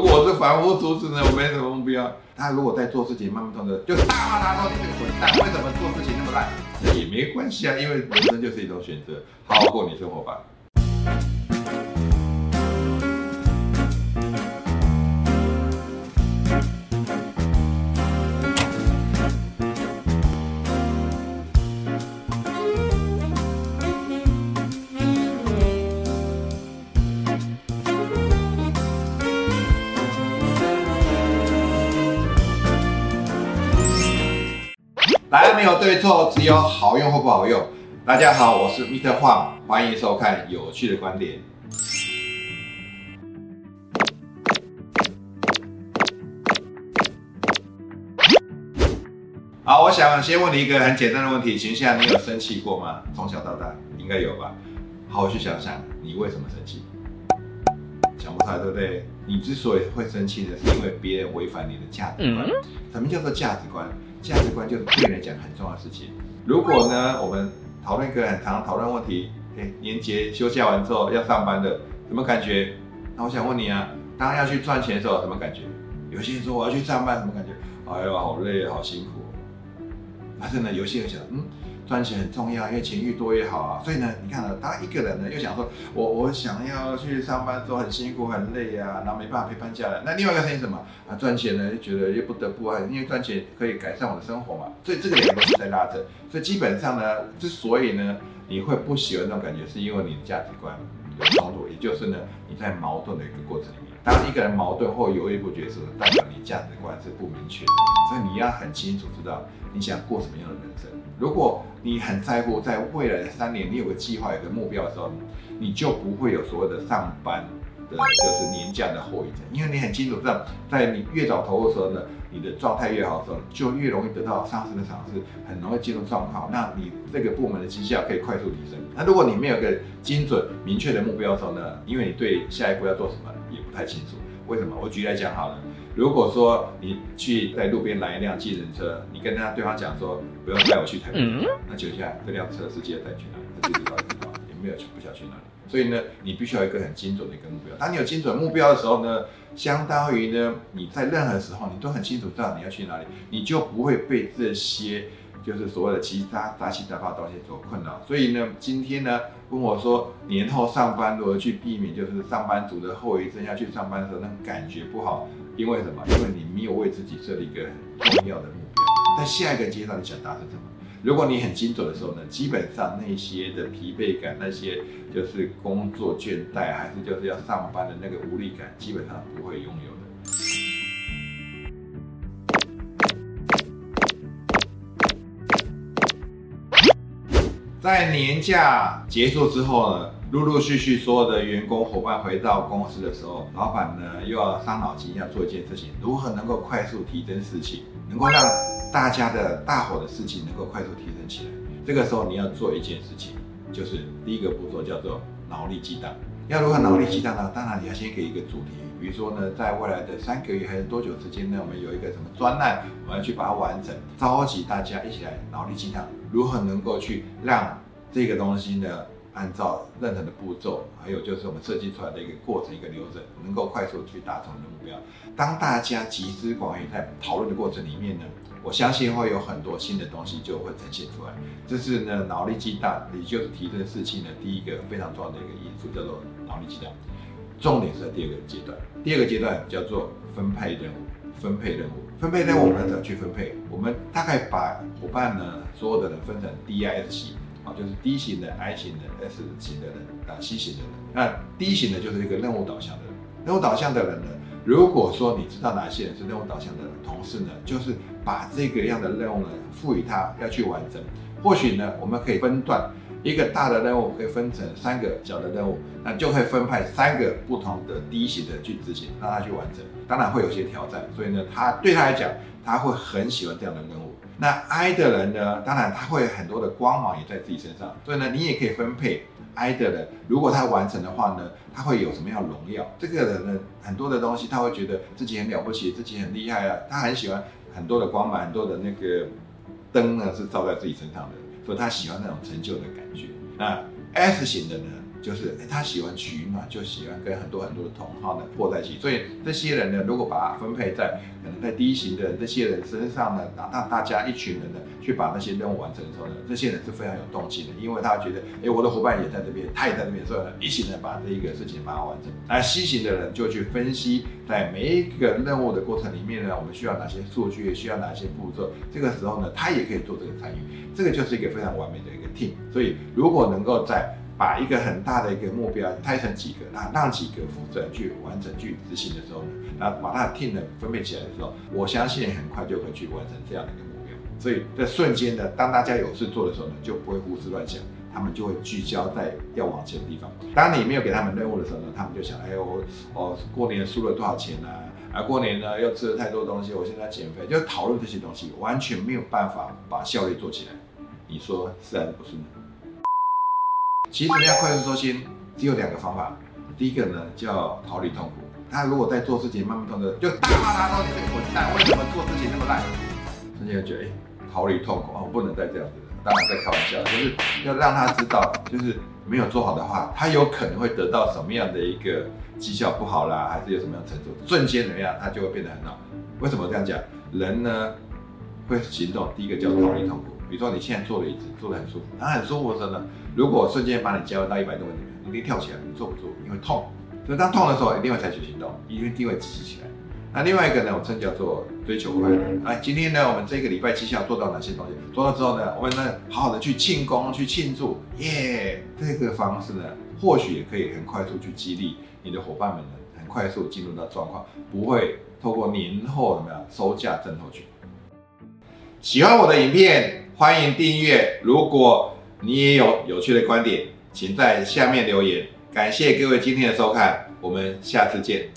我是凡夫俗子呢，我没什么目标。他如果在做事情慢慢动的，就大骂他说你这个混蛋，为什么做事情那么烂？那也没关系啊，因为人生就是一种选择，好好过你生活吧。答案没有对错，只有好用或不好用。大家好，我是 Mr. Huang，欢迎收看有趣的观点。好，我想先问你一个很简单的问题：请问你有生气过吗？从小到大应该有吧？好好去想想，你为什么生气？想不出来，对不对？你之所以会生气呢，是因为别人违反你的价值观。什么叫做价值观？价值观就是对你来讲很重要的事情。如果呢，我们讨论一个很常讨论问题，哎，年节休假完之后要上班的，什么感觉？那我想问你啊，当要去赚钱的时候，什么感觉？有些人说我要去上班，什么感觉？哎呀，好累，好辛苦。但是呢，有些人想，嗯。赚钱很重要，因为钱越多越好啊。所以呢，你看呢，当一个人呢又想说，我我想要去上班说很辛苦很累啊，然后没办法陪伴家人。那另外一个声音什么啊？赚钱呢，就觉得又不得不啊，因为赚钱可以改善我的生活嘛。所以这个两个是在拉扯。所以基本上呢，之所以呢你会不喜欢那种感觉，是因为你的价值观的操作，也就是呢你在矛盾的一个过程里面。当一个人矛盾或犹豫不决时，代表你价值观是不明确的。所以你要很清楚知道你想过什么样的人生。如果你很在乎在未来的三年，你有个计划、有个目标的时候，你就不会有所谓的上班的，就是年假的后遗症，因为你很清楚知道，在你越早投入的时候呢，你的状态越好的时候，就越容易得到上升的尝试，很容易进入状况，那你这个部门的绩效可以快速提升。那如果你没有个精准明确的目标的时候呢，因为你对下一步要做什么也不太清楚，为什么？我举例来讲好了。如果说你去在路边拦一辆计程车，你跟他对方讲说不用带我去台北，那请问一下这辆车司机要带去哪里？他自己到底知道也没有去，不晓去哪里。所以呢，你必须要一个很精准的一个目标。当你有精准目标的时候呢，相当于呢你在任何时候你都很清楚知道你要去哪里，你就不会被这些。就是所谓的其他杂七杂八的东西所困扰，所以呢，今天呢问我说年后上班如何去避免，就是上班族的后遗症，要去上班的时候那种感觉不好，因为什么？因为你没有为自己设立一个很重要的目标，在下一个阶段你想达成什么？如果你很精准的时候呢，基本上那些的疲惫感，那些就是工作倦怠，还是就是要上班的那个无力感，基本上不会拥有的。在年假结束之后呢，陆陆续续所有的员工伙伴回到公司的时候，老板呢又要伤脑筋，要做一件事情，如何能够快速提升士气，能够让大家的大伙的士气能够快速提升起来。这个时候你要做一件事情，就是第一个步骤叫做脑力激荡。要如何脑力激荡呢？当然你要先给一个主题，比如说呢，在未来的三个月还是多久之间呢，我们有一个什么专案，我们要去把它完成，召集大家一起来脑力激荡。如何能够去让这个东西呢？按照任何的步骤，还有就是我们设计出来的一个过程、一个流程，能够快速去达成的目标。当大家集思广益在讨论的过程里面呢，我相信会有很多新的东西就会呈现出来。这是呢脑力激荡，也就是提升士气呢第一个非常重要的一个因素，叫做脑力激荡。重点是在第二个阶段，第二个阶段叫做分配任务。分配任务，分配任务我们怎么去分配？我们大概把伙伴呢，所有的人分成 D、I、S 型，啊，就是 D 型的、I 型的、S 型的人啊，C 型的人。那 D 型的就是一个任务导向的人。任务导向的人呢，如果说你知道哪些人是任务导向的同事呢，就是把这个样的任务呢赋予他要去完成。或许呢，我们可以分段。一个大的任务可以分成三个小的任务，那就会分派三个不同的低型的去执行，让他去完成。当然会有些挑战，所以呢，他对他来讲，他会很喜欢这样的任务。那 I 的人呢，当然他会很多的光芒也在自己身上，所以呢，你也可以分配 I 的人。如果他完成的话呢，他会有什么样荣耀？这个人呢，很多的东西他会觉得自己很了不起，自己很厉害啊，他很喜欢很多的光芒，很多的那个灯呢是照在自己身上的。所以他喜欢那种成就的感觉。那 S 型的呢，就是哎，他喜欢取暖，就喜欢跟很多很多的同好呢过在一起。所以这些人呢，如果把它分配在可能在低型的这些人身上呢，让让大家一群人呢去把那些任务完成的时候呢，这些人是非常有动机的，因为他觉得哎，我的伙伴也在这边，他也在这边，所以呢，一起呢把这一个事情把它完成。那 C 型的人就去分析在每一个任务的过程里面呢，我们需要哪些数据，需要哪些步骤。这个时候呢，他也可以做这个参与，这个就是一个非常完美的一个 team。所以如果能够在把一个很大的一个目标拆成几个，那让几个负责人去完成、去执行的时候呢，那把它的 team 分配起来的时候，我相信很快就会去完成这样的一个目标。所以在瞬间呢，当大家有事做的时候呢，就不会胡思乱想，他们就会聚焦在要往前的地方。当你没有给他们任务的时候呢，他们就想：哎，我哦过年输了多少钱啊？啊，过年呢又吃了太多东西，我现在减肥，就讨论这些东西，完全没有办法把效率做起来。你说是还是不是呢？其实要快速收心，只有两个方法。第一个呢叫逃离痛苦。他如果在做事情慢慢痛的，就大骂他说你这个混蛋，为什么做事情那么烂？瞬间就觉得哎，逃离痛苦啊，我不能再这样子了。当然在开玩笑，就是要让他知道，就是没有做好的话，他有可能会得到什么样的一个绩效不好啦，还是有什么样成就，瞬间怎么样，他就会变得很好。为什么这样讲？人呢会行动，第一个叫逃离痛苦。比如说你现在坐的椅子，坐得很舒服，它很舒服的时候呢，如果瞬间把你加温到一百度里面，你一定跳起来，你坐不住，因为痛。所以当痛的时候，一定会采取行动，一定会支持起来。那另外一个呢，我称叫做追求快乐。哎，今天呢，我们这个礼拜绩效做到哪些东西？做到之后呢，我们呢好好的去庆功、去庆祝，耶！这个方式呢，或许也可以很快速去激励你的伙伴们呢，很快速进入到状况，不会透过年后怎么样收价挣后去。喜欢我的影片。欢迎订阅。如果你也有有趣的观点，请在下面留言。感谢各位今天的收看，我们下次见。